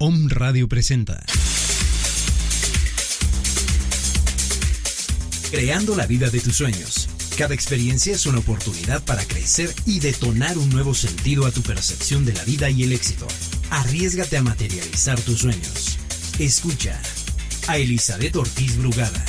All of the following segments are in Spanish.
Om Radio presenta. Creando la vida de tus sueños. Cada experiencia es una oportunidad para crecer y detonar un nuevo sentido a tu percepción de la vida y el éxito. Arriesgate a materializar tus sueños. Escucha a Elizabeth Ortiz Brugada.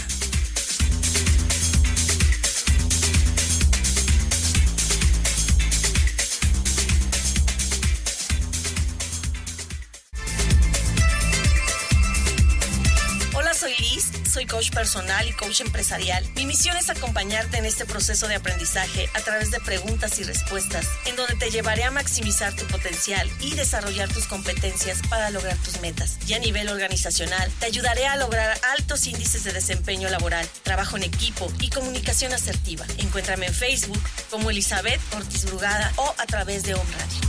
Coach personal y coach empresarial, mi misión es acompañarte en este proceso de aprendizaje a través de preguntas y respuestas, en donde te llevaré a maximizar tu potencial y desarrollar tus competencias para lograr tus metas. Y a nivel organizacional, te ayudaré a lograr altos índices de desempeño laboral, trabajo en equipo y comunicación asertiva. Encuéntrame en Facebook como Elizabeth Ortiz Brugada o a través de Home.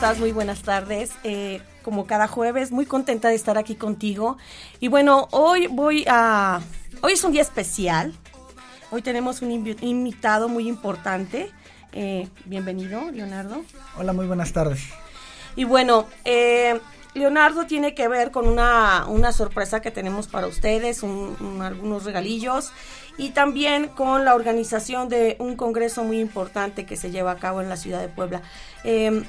Estás? Muy buenas tardes. Eh, como cada jueves, muy contenta de estar aquí contigo. Y bueno, hoy voy a... Hoy es un día especial. Hoy tenemos un invitado muy importante. Eh, bienvenido, Leonardo. Hola, muy buenas tardes. Y bueno, eh, Leonardo tiene que ver con una, una sorpresa que tenemos para ustedes, algunos regalillos y también con la organización de un congreso muy importante que se lleva a cabo en la ciudad de Puebla. Eh,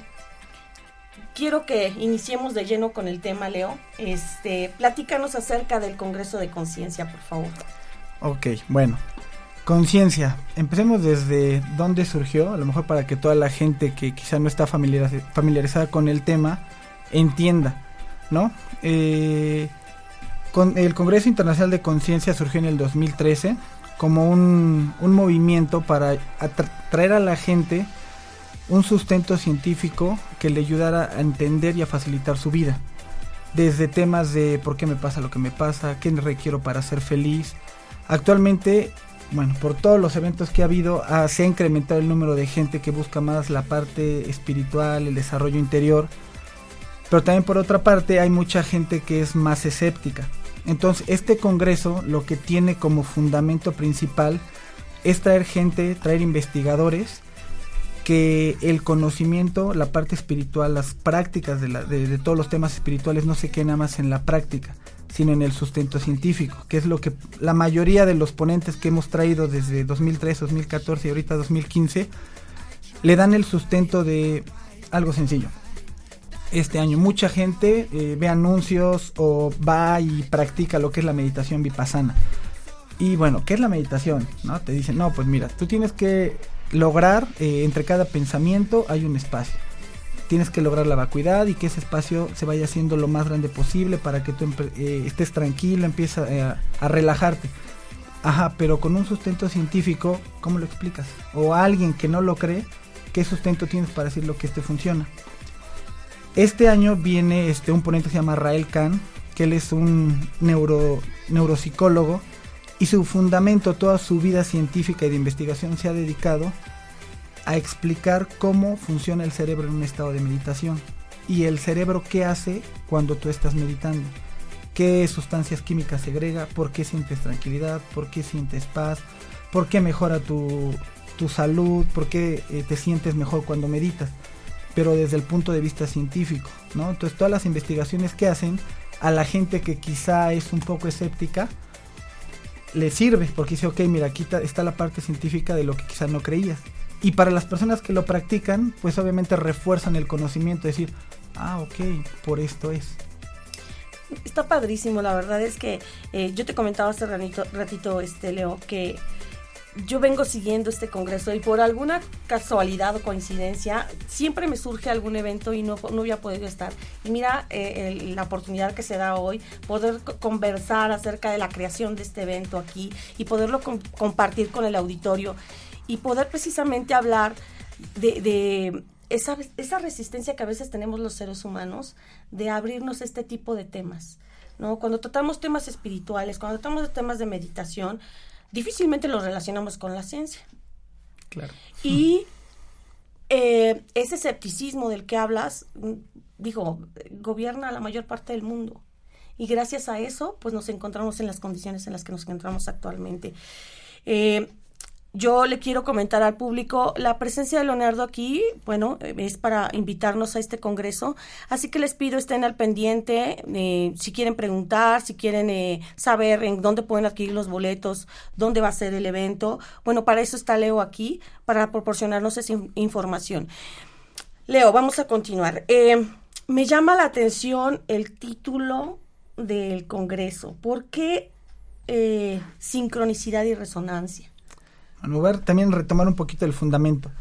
quiero que iniciemos de lleno con el tema, Leo. Este, platícanos acerca del Congreso de Conciencia, por favor. Ok, bueno. Conciencia. Empecemos desde dónde surgió, a lo mejor para que toda la gente que quizá no está familiarizada con el tema entienda, ¿no? Eh, con el Congreso Internacional de Conciencia surgió en el 2013 como un, un movimiento para atraer a la gente un sustento científico que le ayudara a entender y a facilitar su vida. Desde temas de por qué me pasa lo que me pasa, qué requiero para ser feliz. Actualmente, bueno, por todos los eventos que ha habido, ah, se ha incrementado el número de gente que busca más la parte espiritual, el desarrollo interior. Pero también por otra parte hay mucha gente que es más escéptica. Entonces, este congreso lo que tiene como fundamento principal es traer gente, traer investigadores que el conocimiento, la parte espiritual, las prácticas de, de, todos los temas espirituales no se queden nada más en la práctica, sino en el sustento científico, que es lo que la mayoría de los ponentes que hemos traído desde 2003, 2014 y ahorita 2015, le dan el sustento de algo sencillo. Este año mucha gente eh, ve anuncios o va y practica lo que es la meditación vipassana. Y bueno, ¿qué es la meditación? ¿No? Te dicen, no, pues mira, tú tienes que lograr, eh, entre cada pensamiento hay un espacio. Tienes que lograr la vacuidad y que ese espacio se vaya haciendo lo más grande posible para que tú eh, estés tranquilo, empieza eh, a relajarte. Ajá, pero con un sustento científico, ¿cómo lo explicas? O alguien que no lo cree, ¿qué sustento tienes para decir lo que este funciona? Este año viene este, un ponente que se llama Rael Kahn, que él es un neuro, neuropsicólogo y su fundamento, toda su vida científica y de investigación se ha dedicado a explicar cómo funciona el cerebro en un estado de meditación y el cerebro qué hace cuando tú estás meditando, qué sustancias químicas segrega, por qué sientes tranquilidad, por qué sientes paz, por qué mejora tu, salud, por qué eh, te sientes mejor cuando meditas, pero desde el punto de vista científico, ¿no? Entonces todas las investigaciones que hacen a la gente que quizá es un poco escéptica, le sirve porque dice, ok, mira, aquí está la parte científica de lo que quizás no creías. Y para las personas que lo practican, pues obviamente refuerzan el conocimiento, decir, ah, ok, por esto es. Está padrísimo, la verdad es que eh, yo te comentaba hace ratito, ratito este, Leo, que yo vengo siguiendo este congreso y por alguna casualidad o coincidencia siempre me surge algún evento y no, no había podido estar. Y mira eh, la oportunidad que se da hoy, poder conversar acerca de la creación de este evento aquí y poderlo compartir con el auditorio y poder precisamente hablar de, esa, esa resistencia que a veces tenemos los seres humanos de abrirnos este tipo de temas. ¿no? Cuando tratamos temas espirituales, cuando tratamos temas de meditación, difícilmente los relacionamos con la ciencia. Claro. Y eh, ese escepticismo del que hablas, mm, digo, gobierna la mayor parte del mundo. Y gracias a eso, pues nos encontramos en las condiciones en las que nos encontramos actualmente. Eh, yo le quiero comentar al público, la presencia de Leonardo aquí, bueno, es para invitarnos a este congreso, así que les pido estén al pendiente, eh, si quieren preguntar, si quieren eh, saber en dónde pueden adquirir los boletos, dónde va a ser el evento, bueno, para eso está Leo aquí, para proporcionarnos esa información. Leo, vamos a continuar. Eh, me llama la atención el título del congreso, ¿por qué sincronicidad y resonancia? Ver, también retomar un poquito el fundamento.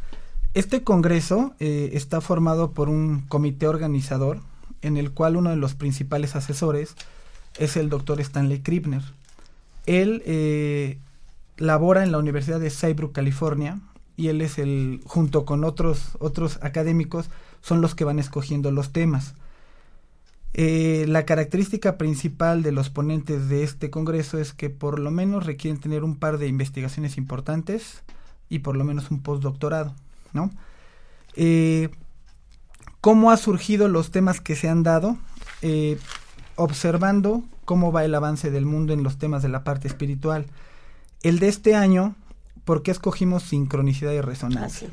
Este congreso eh, está formado por un comité organizador en el cual uno de los principales asesores es el doctor Stanley Kriebner. Él eh, labora en la Universidad de Saybrook, California, y él es el, junto con otros, otros académicos, son los que van escogiendo los temas. Eh, la característica principal de los ponentes de este Congreso es que por lo menos requieren tener un par de investigaciones importantes y por lo menos un postdoctorado, ¿no? Eh, ¿Cómo ha surgido los temas que se han dado? Eh, observando cómo va el avance del mundo en los temas de la parte espiritual. El de este año, ¿por qué escogimos sincronicidad y resonancia?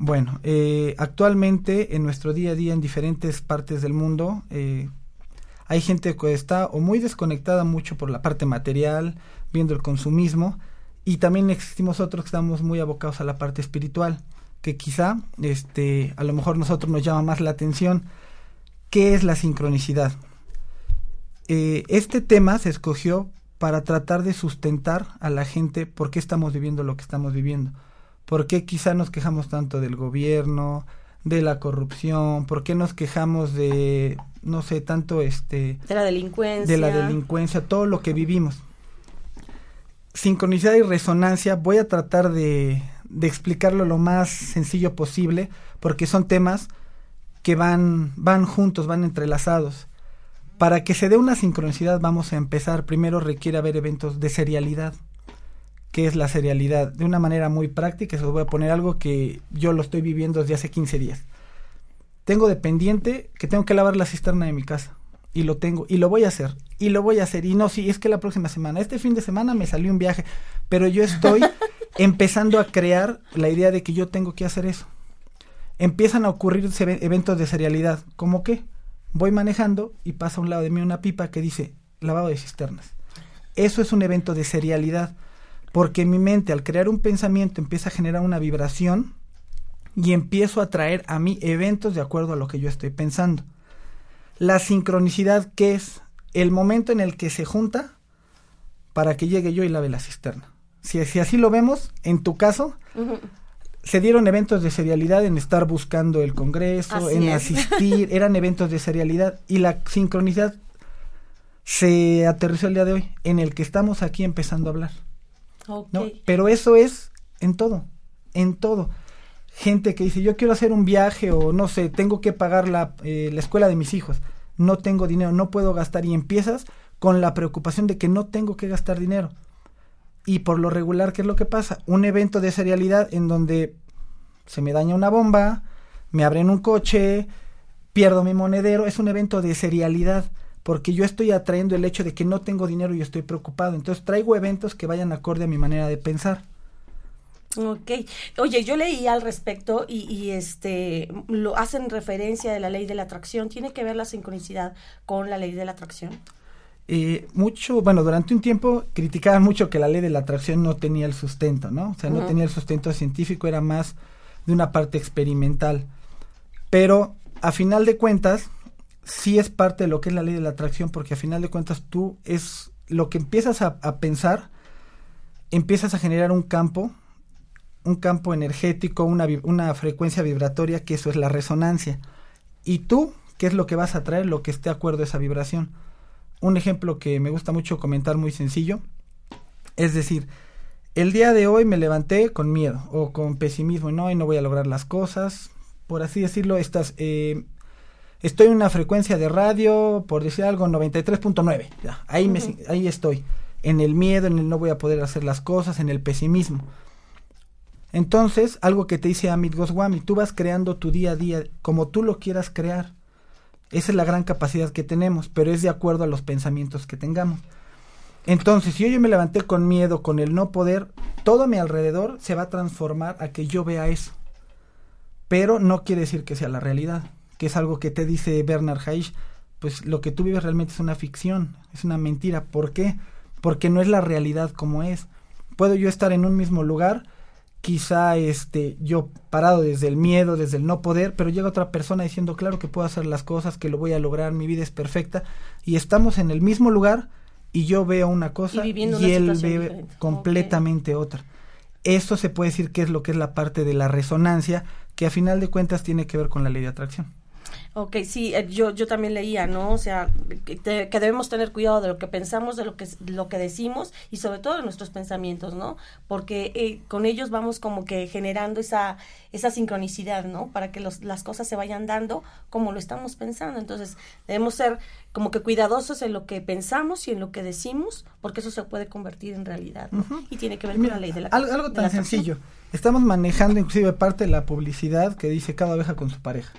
Bueno, eh, actualmente en nuestro día a día en diferentes partes del mundo eh, hay gente que está o muy desconectada mucho por la parte material, viendo el consumismo, y también existimos otros que estamos muy abocados a la parte espiritual, que quizá este, a lo mejor nosotros nos llama más la atención. ¿Qué es la sincronicidad? Eh, este tema se escogió para tratar de sustentar a la gente por qué estamos viviendo lo que estamos viviendo ¿Por qué quizá nos quejamos tanto del gobierno, de la corrupción? ¿Por qué nos quejamos de, no sé, tanto este... De la delincuencia. De la delincuencia, todo lo que vivimos. Sincronicidad y resonancia, voy a tratar de, de explicarlo lo más sencillo posible, porque son temas que van, van juntos, van entrelazados. Para que se dé una sincronicidad vamos a empezar, primero requiere haber eventos de serialidad qué es la serialidad. De una manera muy práctica, se os voy a poner algo que yo lo estoy viviendo desde hace 15 días. Tengo de pendiente que tengo que lavar la cisterna de mi casa. Y lo tengo, y lo voy a hacer, y lo voy a hacer. Y no, sí, es que la próxima semana, este fin de semana me salió un viaje, pero yo estoy empezando a crear la idea de que yo tengo que hacer eso. Empiezan a ocurrir eventos de serialidad, como que voy manejando y pasa a un lado de mí una pipa que dice lavado de cisternas. Eso es un evento de serialidad porque mi mente al crear un pensamiento empieza a generar una vibración y empiezo a traer a mí eventos de acuerdo a lo que yo estoy pensando. La sincronicidad que es el momento en el que se junta para que llegue yo y lave la cisterna. Si, así lo vemos, en tu caso, se dieron eventos de serialidad en estar buscando el Congreso, en asistir, eran eventos de serialidad y la sincronicidad se aterrizó el día de hoy, en el que estamos aquí empezando a hablar. Pero eso es en todo, en todo. Gente que dice, yo quiero hacer un viaje o no sé, tengo que pagar la, eh, la escuela de mis hijos, no tengo dinero, no puedo gastar y empiezas con la preocupación de que no tengo que gastar dinero. Y por lo regular, ¿qué es lo que pasa? Un evento de serialidad en donde se me daña una bomba, me abren un coche, pierdo mi monedero, es un evento de serialidad porque yo estoy atrayendo el hecho de que no tengo dinero y estoy preocupado. Entonces traigo eventos que vayan acorde a mi manera de pensar. Ok. Oye, yo leí al respecto y, este lo hacen referencia de la ley de la atracción. ¿Tiene que ver la sincronicidad con la ley de la atracción? Eh, mucho, bueno, durante un tiempo criticaban mucho que la ley de la atracción no tenía el sustento, ¿no? O sea, no tenía el sustento científico, era más de una parte experimental. Pero a final de cuentas, sí es parte de lo que es la ley de la atracción, porque a final de cuentas tú es lo que empiezas a, pensar, empiezas a generar un campo, un campo energético, una, una frecuencia vibratoria, que eso es la resonancia. Y tú, ¿qué es lo que vas a traer? Lo que esté de acuerdo a esa vibración. Un ejemplo que me gusta mucho comentar muy sencillo, es decir, el día de hoy me levanté con miedo o con pesimismo, no, y no voy a lograr las cosas, por así decirlo, estás, eh, estoy en una frecuencia de radio, por decir algo, 93.9, ahí, me, ahí estoy, en el miedo, en el no voy a poder hacer las cosas, en el pesimismo. Entonces, algo que te dice Amit Goswami, tú vas creando tu día a día como tú lo quieras crear. Esa es la gran capacidad que tenemos, pero es de acuerdo a los pensamientos que tengamos. Entonces, si yo me levanté con miedo, con el no poder, todo a mi alrededor se va a transformar a que yo vea eso. Pero no quiere decir que sea la realidad, que es algo que te dice Bernard Heisch, pues lo que tú vives realmente es una ficción, es una mentira. ¿Por qué? Porque no es la realidad como es. Puedo yo estar en un mismo lugar, quizá este yo parado desde el miedo, desde el no poder, pero llega otra persona diciendo, claro que puedo hacer las cosas, que lo voy a lograr, mi vida es perfecta, y estamos en el mismo lugar y yo veo una cosa y, él ve completamente otra. Eso se puede decir que es lo que es la parte de la resonancia, que a final de cuentas tiene que ver con la ley de atracción. Ok, sí, eh, yo, yo también leía, ¿no? O sea, que, debemos tener cuidado de lo que pensamos, de lo que, lo que decimos y sobre todo de nuestros pensamientos, ¿no? Porque eh, con ellos vamos como que generando esa, esa sincronicidad, ¿no? Para que los, las cosas se vayan dando como lo estamos pensando. Entonces, debemos ser como que cuidadosos en lo que pensamos y en lo que decimos, porque eso se puede convertir en realidad, ¿no? Y tiene que ver con la ley de la Algo, algo tan sencillo. Estamos manejando inclusive parte de la publicidad que dice cada oveja con su pareja.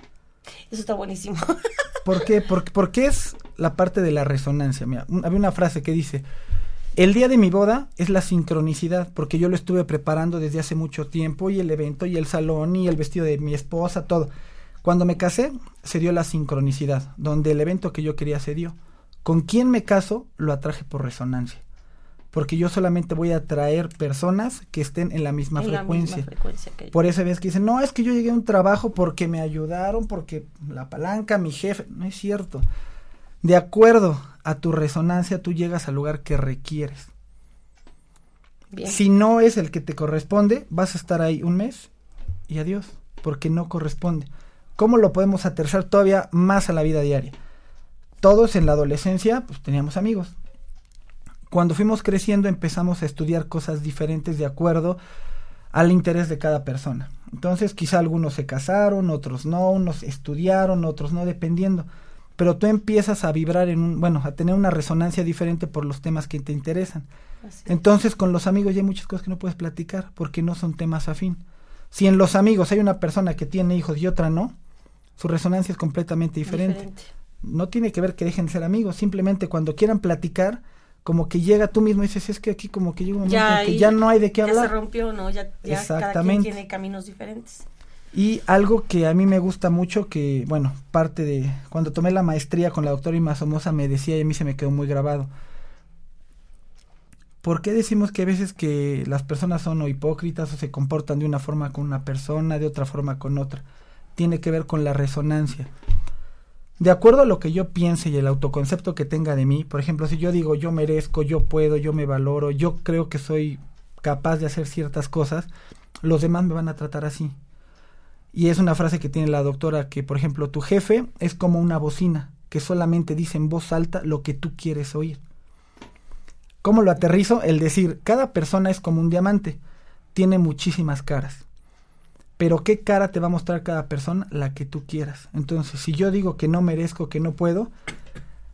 Eso está buenísimo. ¿Por qué? Porque, es la parte de la resonancia. Mira, había una frase que dice, el día de mi boda es la sincronicidad, porque yo lo estuve preparando desde hace mucho tiempo y el evento y el salón y el vestido de mi esposa, todo. Cuando me casé, se dio la sincronicidad, donde el evento que yo quería se dio. Con quién me caso, lo atraje por resonancia porque yo solamente voy a traer personas que estén en la misma frecuencia. Por eso ves que dicen, no, es que yo llegué a un trabajo porque me ayudaron, porque la palanca, mi jefe, no es cierto. De acuerdo a tu resonancia, tú llegas al lugar que requieres. Si no es el que te corresponde, vas a estar ahí un mes y adiós, porque no corresponde. ¿Cómo lo podemos aterrizar todavía más a la vida diaria? Todos en la adolescencia, pues teníamos amigos cuando fuimos creciendo empezamos a estudiar cosas diferentes de acuerdo al interés de cada persona. Entonces quizá algunos se casaron, otros no, unos estudiaron, otros no, dependiendo. Pero tú empiezas a vibrar en un, bueno, a tener una resonancia diferente por los temas que te interesan. Entonces con los amigos ya hay muchas cosas que no puedes platicar porque no son temas afín. Si en los amigos hay una persona que tiene hijos y otra no, su resonancia es completamente diferente. No tiene que ver que dejen de ser amigos, simplemente cuando quieran platicar, como que llega tú mismo y dices, es que aquí como que llega un momento en que ya no hay de qué hablar. Ya se rompió, ¿no? Ya, ya cada quien tiene caminos diferentes. Y algo que a mí me gusta mucho, que, bueno, parte de, cuando tomé la maestría con la doctora Ima Somoza me decía y a mí se me quedó muy grabado. ¿Por qué decimos que a veces que las personas son o hipócritas o se comportan de una forma con una persona, de otra forma con otra? Tiene que ver con la resonancia de acuerdo a lo que yo piense y el autoconcepto que tenga de mí, por ejemplo, si yo digo yo merezco, yo puedo, yo me valoro, yo creo que soy capaz de hacer ciertas cosas, los demás me van a tratar así. Y es una frase que tiene la doctora que, por ejemplo, tu jefe es como una bocina que solamente dice en voz alta lo que tú quieres oír. ¿Cómo lo aterrizo? El decir, cada persona es como un diamante, tiene muchísimas caras pero qué cara te va a mostrar cada persona, la que tú quieras. Entonces, si yo digo que no merezco, que no puedo,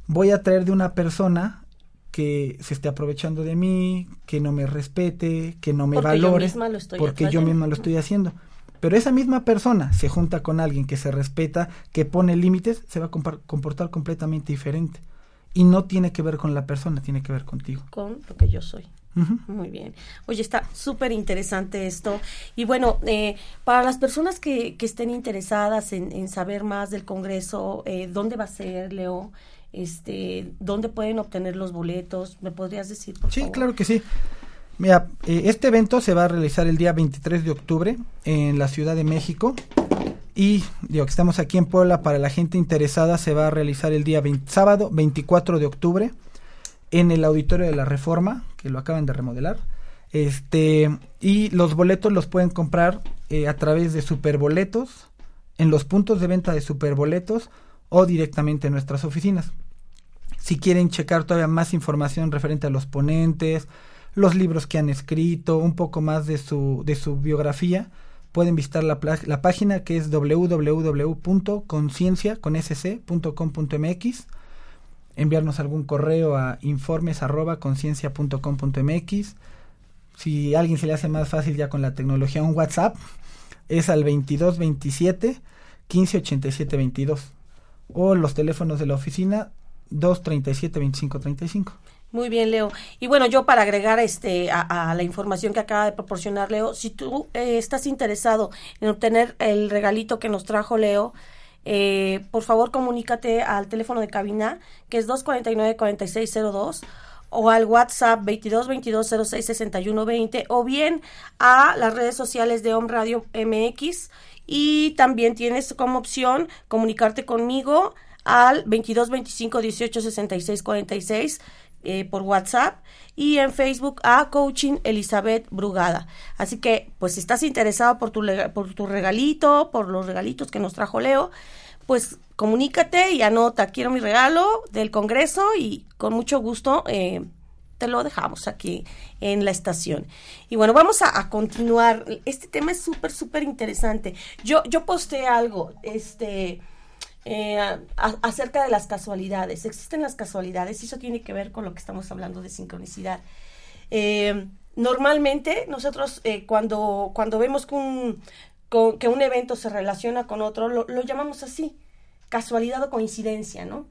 voy a traer de una persona que se esté aprovechando de mí, que no me respete, que no me valore, porque yo misma lo estoy haciendo. Pero esa misma persona se junta con alguien que se respeta, que pone límites, se va a comportar completamente diferente. Y no tiene que ver con la persona, tiene que ver contigo. Con lo que yo soy. Muy bien. Oye, está súper interesante esto. Y bueno, eh, para las personas que, que estén interesadas en, saber más del Congreso, eh, ¿dónde va a ser, Leo? Este, ¿Dónde pueden obtener los boletos? ¿Me podrías decir, por sí, claro que sí. Mira, eh, este evento se va a realizar el día 23 de octubre en la Ciudad de México. Y digo que estamos aquí en Puebla, para la gente interesada se va a realizar el día sábado 24 de octubre en el auditorio de la Reforma, que lo acaban de remodelar. Este, y los boletos los pueden comprar eh, a través de Superboletos, en los puntos de venta de Superboletos o directamente en nuestras oficinas. Si quieren checar todavía más información referente a los ponentes, los libros que han escrito, un poco más de su, de su biografía, pueden visitar la, la página que es www.conciencia.com.mx enviarnos algún correo a informes arroba conciencia.com.mx si alguien se le hace más fácil ya con la tecnología un WhatsApp es al 2227 1587 22 o los teléfonos de la oficina 237 2535 muy bien, Leo. Y bueno, yo para agregar este a, la información que acaba de proporcionar Leo, si tú eh, estás interesado en obtener el regalito que nos trajo Leo, eh, por favor comunícate al teléfono de cabina que es 249-4602 o al WhatsApp 22 22 06 61 20 o bien a las redes sociales de Home Radio MX y también tienes como opción comunicarte conmigo al 22 25 18 66 46 eh, por WhatsApp y en Facebook a Coaching Elizabeth Brugada. Así que, pues si estás interesado por tu, por tu regalito, por los regalitos que nos trajo Leo, pues comunícate y anota, quiero mi regalo del Congreso y con mucho gusto eh, te lo dejamos aquí en la estación. Y bueno, vamos a, continuar. Este tema es súper, súper interesante. Yo, yo posteé algo, este eh, acerca de las casualidades. Existen las casualidades y eso tiene que ver con lo que estamos hablando de sincronicidad. Eh, normalmente nosotros eh, cuando, cuando vemos que un, que un evento se relaciona con otro, lo, llamamos así, casualidad o coincidencia, ¿no?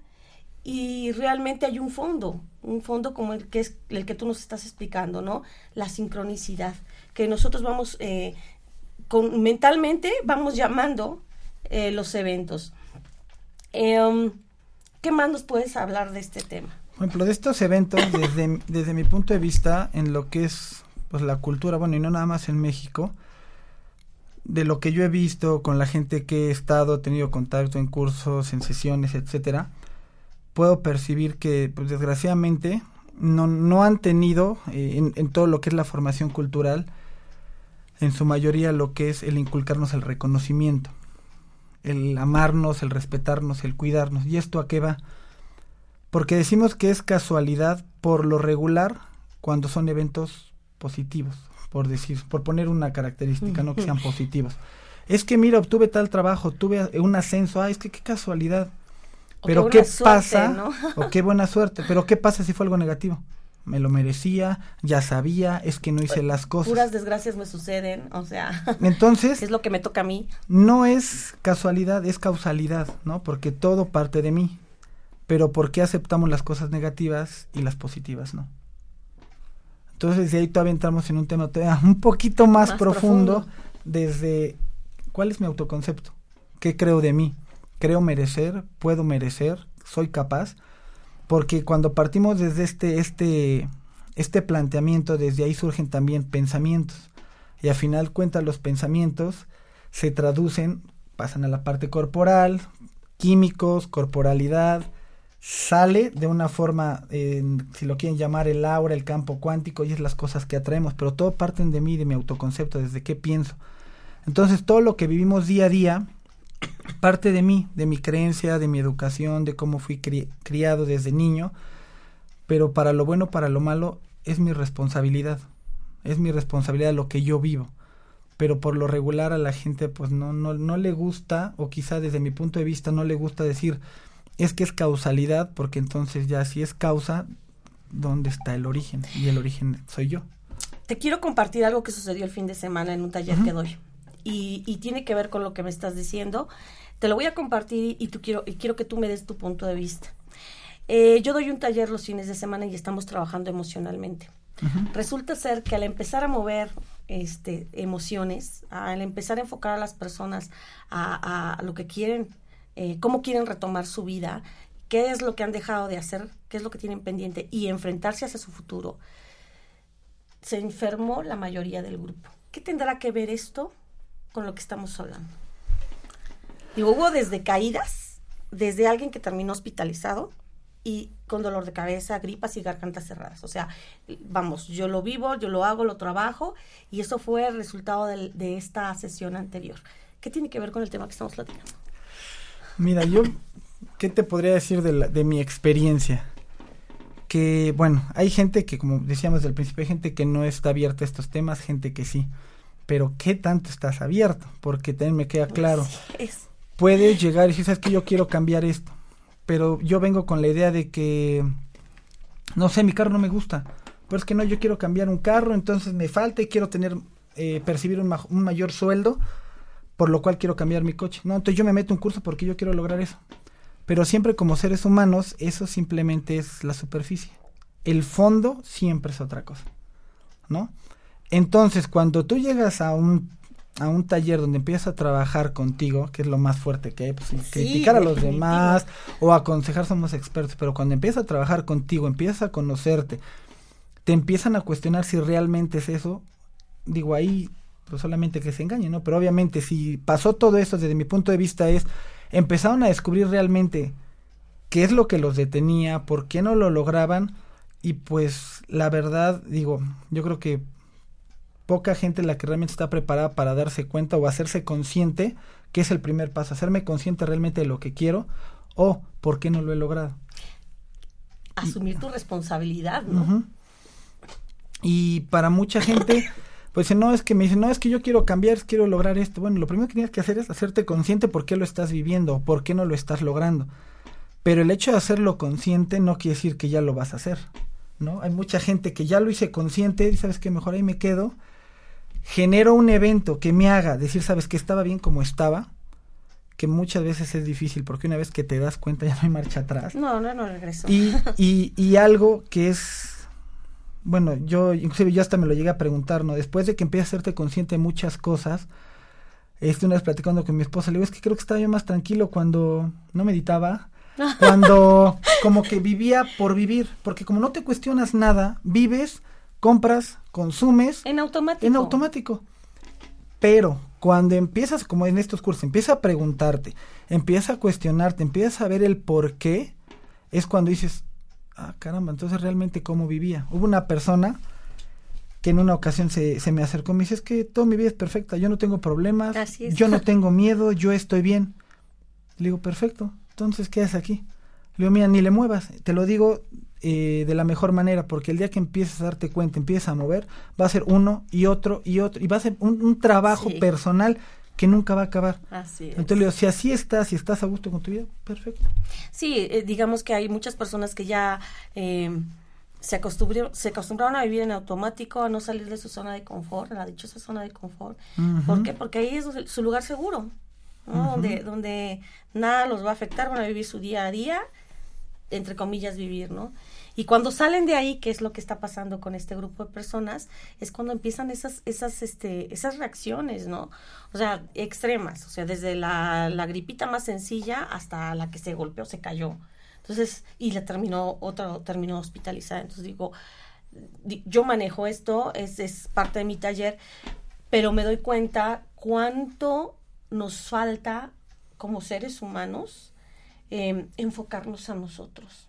Y realmente hay un fondo, un fondo como el que es el que tú nos estás explicando, ¿no? La sincronicidad, que nosotros vamos, con, mentalmente vamos llamando los eventos. Em, ¿Qué más nos puedes hablar de este tema? Por ejemplo, de estos eventos, desde, desde mi punto de vista, en lo que es pues la cultura, bueno, y no nada más en México, de lo que yo he visto con la gente que he estado, tenido contacto en cursos, en sesiones, etcétera, puedo percibir que, pues desgraciadamente, no, no han tenido eh, en, en, todo lo que es la formación cultural, en su mayoría lo que es el inculcarnos el reconocimiento el amarnos, el respetarnos, el cuidarnos. ¿Y esto a qué va? Porque decimos que es casualidad por lo regular cuando son eventos positivos, por decir, por poner una característica, no que sean positivos. Es que mira, obtuve tal trabajo, tuve un ascenso, ah, es que qué casualidad. Pero qué, pasa, o qué buena suerte, pero qué pasa si fue algo negativo me lo merecía, ya sabía, es que no hice las cosas. Puras desgracias me suceden, o sea. Entonces. es lo que me toca a mí. No es casualidad, es causalidad, ¿no? Porque todo parte de mí. Pero ¿por qué aceptamos las cosas negativas y las positivas no? Entonces, de ahí todavía entramos en un tema todavía un poquito más, profundo, desde cuál es mi autoconcepto, qué creo de mí, creo merecer, puedo merecer, soy capaz porque cuando partimos desde este, este, este planteamiento, desde ahí surgen también pensamientos. Y al final cuenta los pensamientos se traducen, pasan a la parte corporal, químicos, corporalidad, sale de una forma, si lo quieren llamar el aura, el campo cuántico, y es las cosas que atraemos, pero todo parten de mí, de mi autoconcepto, desde qué pienso. Entonces todo lo que vivimos día a día parte de mí, de mi creencia, de mi educación, de cómo fui criado desde niño, pero para lo bueno, para lo malo, es mi responsabilidad, es mi responsabilidad lo que yo vivo. Pero por lo regular a la gente pues no, no, no le gusta, o quizá desde mi punto de vista no le gusta decir, es que es causalidad, porque entonces ya si es causa, ¿dónde está el origen? Y el origen soy yo. Te quiero compartir algo que sucedió el fin de semana en un taller que doy y, tiene que ver con lo que me estás diciendo. Te lo voy a compartir y, tú quiero, y quiero que tú me des tu punto de vista. Eh, yo doy un taller los fines de semana y estamos trabajando emocionalmente. Resulta ser que al empezar a mover este, emociones, al empezar a enfocar a las personas a, lo que quieren, eh, cómo quieren retomar su vida, qué es lo que han dejado de hacer, qué es lo que tienen pendiente y enfrentarse hacia su futuro, se enfermó la mayoría del grupo. ¿Qué tendrá que ver esto con lo que estamos hablando. Y hubo desde caídas, desde alguien que terminó hospitalizado y con dolor de cabeza, gripas y gargantas cerradas. O sea, vamos, yo lo vivo, yo lo hago, lo trabajo y eso fue el resultado de, esta sesión anterior. ¿Qué tiene que ver con el tema que estamos platicando? Mira, yo, ¿qué te podría decir de, de mi experiencia? Que, bueno, hay gente que, como decíamos al principio, hay gente que no está abierta a estos temas, gente que sí pero ¿qué tanto estás abierto? Porque también me queda claro. es. Puedes llegar y decir, sabes que yo quiero cambiar esto, pero yo vengo con la idea de que, no sé, mi carro no me gusta, pero es que no, yo quiero cambiar un carro, entonces me falta y quiero tener, eh, percibir un, un mayor sueldo, por lo cual quiero cambiar mi coche. No, entonces yo me meto un curso porque yo quiero lograr eso. Pero siempre como seres humanos, eso simplemente es la superficie. El fondo siempre es otra cosa, ¿no? Entonces, cuando tú llegas a un, a un taller donde empiezas a trabajar contigo, que es lo más fuerte que hay, pues, criticar a los demás o aconsejar somos expertos, pero cuando empiezas a trabajar contigo, empiezas a conocerte, te empiezan a cuestionar si realmente es eso, digo ahí pues solamente que se engañen, ¿no? Pero obviamente si pasó todo eso desde mi punto de vista es empezaron a descubrir realmente qué es lo que los detenía, por qué no lo lograban y pues la verdad digo, yo creo que poca gente la que realmente está preparada para darse cuenta o hacerse consciente que es el primer paso, hacerme consciente realmente de lo que quiero o por qué no lo he logrado. Asumir tu responsabilidad, ¿no? Y para mucha gente, pues no es que me dicen, no es que yo quiero cambiar, quiero lograr esto. Bueno, lo primero que tienes que hacer es hacerte consciente por qué lo estás viviendo, por qué no lo estás logrando. Pero el hecho de hacerlo consciente no quiere decir que ya lo vas a hacer, ¿no? Hay mucha gente que ya lo hice consciente y sabes que mejor ahí me quedo genero un evento que me haga decir, sabes, que estaba bien como estaba, que muchas veces es difícil porque una vez que te das cuenta ya no hay marcha atrás. No, no, no regreso. Y, y, y algo que es, bueno, yo inclusive yo hasta me lo llegué a preguntar, ¿no? Después de que empiezas a hacerte consciente de muchas cosas, este, una vez platicando con mi esposa, le digo, es que creo que estaba yo más tranquilo cuando no meditaba, cuando como que vivía por vivir, porque como no te cuestionas nada, vives compras, consumes. En automático. En automático. Pero cuando empiezas, como en estos cursos, empieza a preguntarte, empieza a cuestionarte, empiezas a ver el por qué, es cuando dices, ah, caramba, entonces realmente cómo vivía. Hubo una persona que en una ocasión se, se me acercó y me dice, es que toda mi vida es perfecta, yo no tengo problemas, yo no tengo miedo, yo estoy bien. Le digo, perfecto, entonces, ¿qué haces aquí? Le digo, mira, ni le muevas, te lo digo eh, de la mejor manera, porque el día que empieces a darte cuenta, empiezas a mover, va a ser uno y otro y otro, y va a ser un, trabajo personal que nunca va a acabar. Así Entonces, digo, si así estás, si estás a gusto con tu vida, perfecto. Sí, eh, digamos que hay muchas personas que ya eh, se, acostumbraron, se acostumbraron a vivir en automático, a no salir de su zona de confort, a la dichosa zona de confort. ¿Por qué? Porque ahí es su lugar seguro, donde, donde nada los va a afectar, van a vivir su día a día, entre comillas, vivir, ¿no? Y cuando salen de ahí, que es lo que está pasando con este grupo de personas, es cuando empiezan esas, esas, este, esas reacciones, ¿no? O sea, extremas, o sea, desde la, la gripita más sencilla hasta la que se golpeó, se cayó. Entonces, y la terminó, otra terminó hospitalizada. Entonces digo, yo manejo esto, es, es parte de mi taller, pero me doy cuenta cuánto nos falta como seres humanos eh, enfocarnos a nosotros.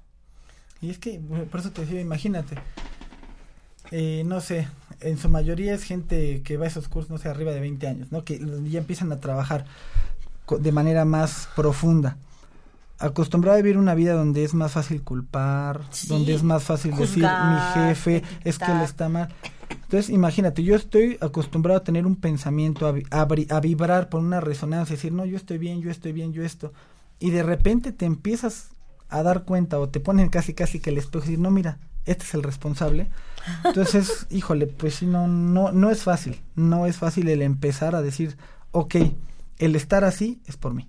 Y es que, por eso te decía, imagínate, eh, no sé, en su mayoría es gente que va a esos cursos, no sé, arriba de 20 años, ¿no? Que ya empiezan a trabajar de manera más profunda. Acostumbrado a vivir una vida donde es más fácil culpar, donde es más fácil decir mi jefe es que él está mal. Entonces, imagínate, yo estoy acostumbrado a tener un pensamiento, a, a, vibrar por una resonancia, decir, no, yo estoy bien, yo estoy bien, yo esto. Y de repente te empiezas a dar cuenta o te ponen casi casi que el espejo y decir, no, mira, este es el responsable. Entonces, híjole, pues no, no, no es fácil, no es fácil el empezar a decir, ok, el estar así es por mí.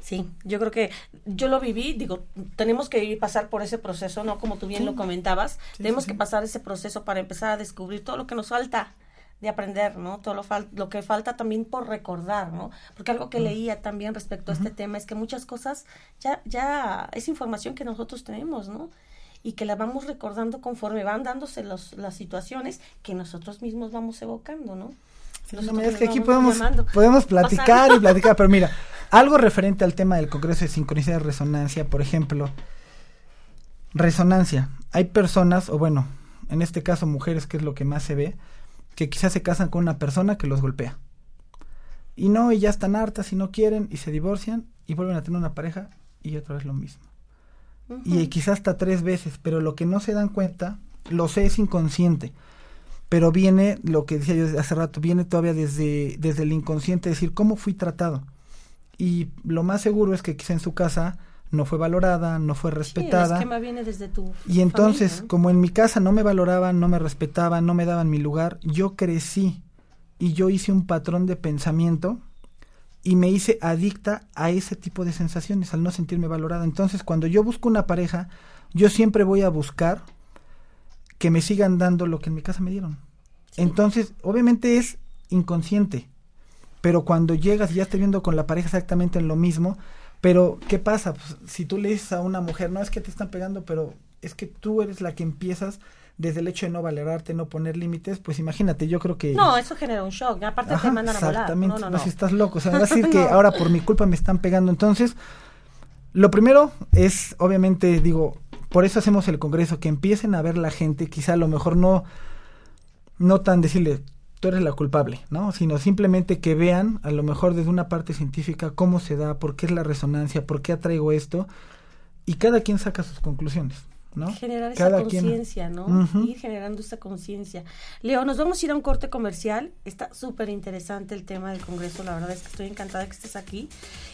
Sí, yo creo que yo lo viví, digo, tenemos que ir pasar por ese proceso, ¿no? Como tú bien lo comentabas, tenemos que pasar ese proceso para empezar a descubrir todo lo que nos falta de aprender, ¿no? Todo lo, lo que falta también por recordar, ¿no? Porque algo que leía también respecto a este tema es que muchas cosas ya, ya es información que nosotros tenemos, ¿no? Y que la vamos recordando conforme van dándose los, las situaciones que nosotros mismos vamos evocando, ¿no? es que aquí podemos, podemos platicar y platicar, pero mira, algo referente al tema del Congreso de Sincronicidad de Resonancia, por ejemplo, resonancia. Hay personas, o bueno, en este caso mujeres, que es lo que más se ve, que quizás se casan con una persona que los golpea. Y no, y ya están hartas y no quieren y se divorcian y vuelven a tener una pareja y otra vez lo mismo. Y quizás hasta tres veces, pero lo que no se dan cuenta, lo sé, es inconsciente pero viene, lo que decía yo hace rato, viene todavía desde, desde el inconsciente, decir, ¿cómo fui tratado? Y lo más seguro es que quizá en su casa no fue valorada, no fue respetada. Sí, viene desde tu y entonces, como en mi casa no me valoraban, no me respetaban, no me daban mi lugar, yo crecí y yo hice un patrón de pensamiento y me hice adicta a ese tipo de sensaciones, al no sentirme valorada. Entonces, cuando yo busco una pareja, yo siempre voy a buscar que me sigan dando lo que en mi casa me dieron. Entonces, obviamente es inconsciente, pero cuando llegas y ya estás viendo con la pareja exactamente en lo mismo, pero ¿qué pasa? Pues, si tú le dices a una mujer, no es que te están pegando, pero es que tú eres la que empiezas desde el hecho de no valorarte, no poner límites, pues imagínate, yo creo que... No, eso genera un shock, aparte te mandan a volar. Exactamente, no, no, si estás loco, o sea, va a decir que ahora por mi culpa me están pegando, entonces, lo primero es, obviamente, digo, por eso hacemos el congreso, que empiecen a ver la gente, quizá a lo mejor no, no tan decirle, tú eres la culpable, ¿no? Sino simplemente que vean, a lo mejor desde una parte científica, cómo se da, por qué es la resonancia, por qué atraigo esto, y cada quien saca sus conclusiones. ¿no? Generar esa conciencia, ¿no? Ir generando esa conciencia. Leo, nos vamos a ir a un corte comercial. Está súper interesante el tema del Congreso. La verdad es que estoy encantada que estés aquí.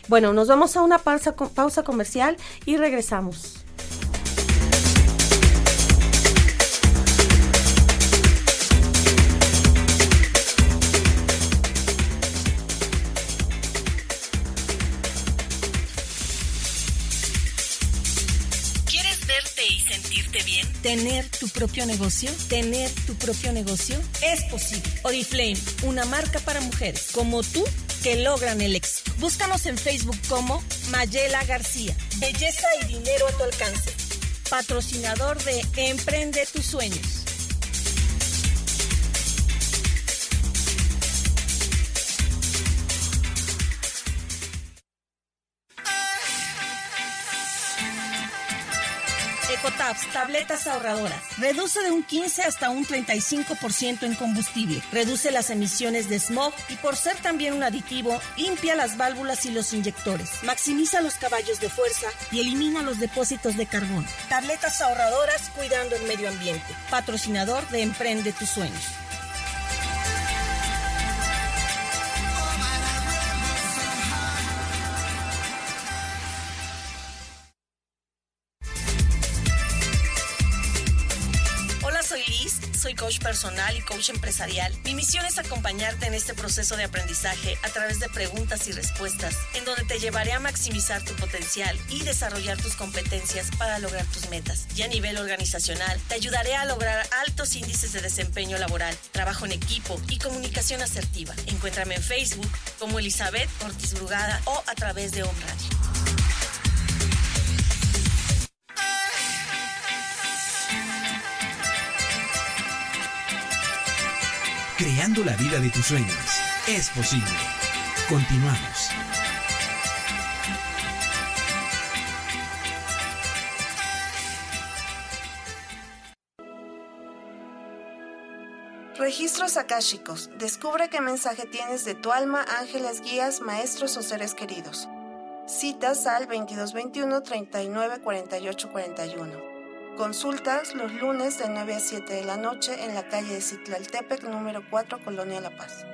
Bueno, nos vamos a una pausa, pausa comercial y regresamos. ¿Tener tu propio negocio? ¿Tener tu propio negocio? Es posible. Oriflame, una marca para mujeres como tú que logran el éxito. Búscanos en Facebook como Mayela García. Belleza y dinero a tu alcance. Patrocinador de Emprende tus sueños. Tabletas ahorradoras. Reduce de un 15 hasta un 35% en combustible. Reduce las emisiones de smog y por ser también un aditivo, limpia las válvulas y los inyectores. Maximiza los caballos de fuerza y elimina los depósitos de carbón. Tabletas ahorradoras cuidando el medio ambiente. Patrocinador de Emprende tus sueños. Personal y coach empresarial, mi misión es acompañarte en este proceso de aprendizaje a través de preguntas y respuestas, en donde te llevaré a maximizar tu potencial y desarrollar tus competencias para lograr tus metas. Y a nivel organizacional, te ayudaré a lograr altos índices de desempeño laboral, trabajo en equipo y comunicación asertiva. Encuéntrame en Facebook como Elizabeth Ortiz Brugada o a través de Home Radio. Creando la vida de tus sueños. Es posible. Continuamos. Registros akáshicos. Descubre qué mensaje tienes de tu alma, ángeles, guías, maestros o seres queridos. Citas al 2221 39 48 41. Consultas los lunes de 9 a 7 de la noche en la calle de Citlaltepec, número 4, Colonia La Paz.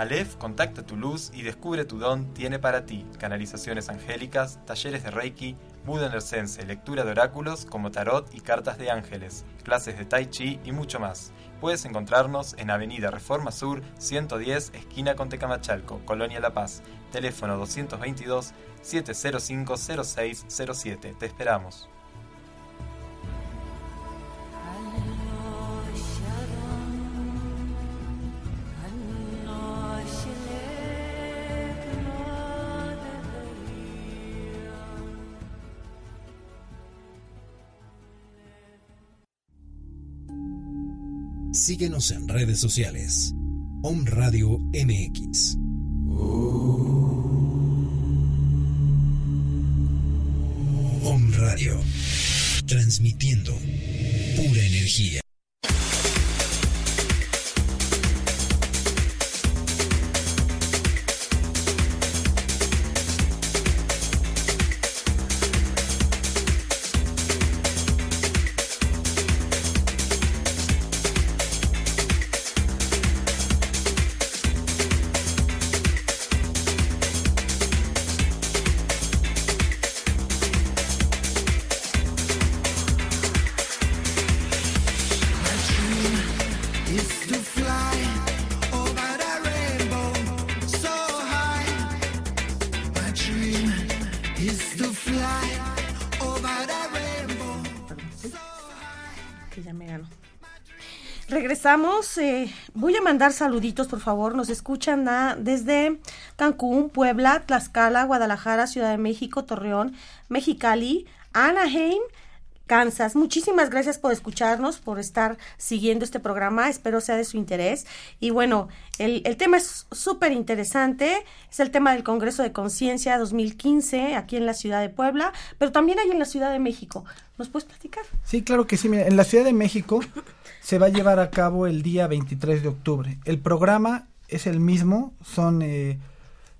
Aleph contacta tu luz y descubre tu don tiene para ti canalizaciones angélicas, talleres de Reiki, Buda Sense, lectura de oráculos como tarot y cartas de ángeles, clases de Tai Chi y mucho más. Puedes encontrarnos en Avenida Reforma Sur 110, esquina con Tecamachalco, Colonia La Paz. Teléfono 222 705 0607. Te esperamos. Síguenos en redes sociales. Om Radio MX. Om Radio. Transmitiendo Pura energía. Regresamos. Eh, voy a mandar saluditos, por favor. Nos escuchan desde Cancún, Puebla, Tlaxcala, Guadalajara, Ciudad de México, Torreón, Mexicali, Anaheim, Kansas. Muchísimas gracias por escucharnos, por estar siguiendo este programa. Espero sea de su interés. Y bueno, el, tema es súper interesante. Es el tema del Congreso de Conciencia 2015 aquí en la ciudad de Puebla, pero también hay en la Ciudad de México. ¿Nos puedes platicar? Sí, claro que sí. en la Ciudad de México se va a llevar a cabo el día 23 de octubre. El programa es el mismo. Son, eh,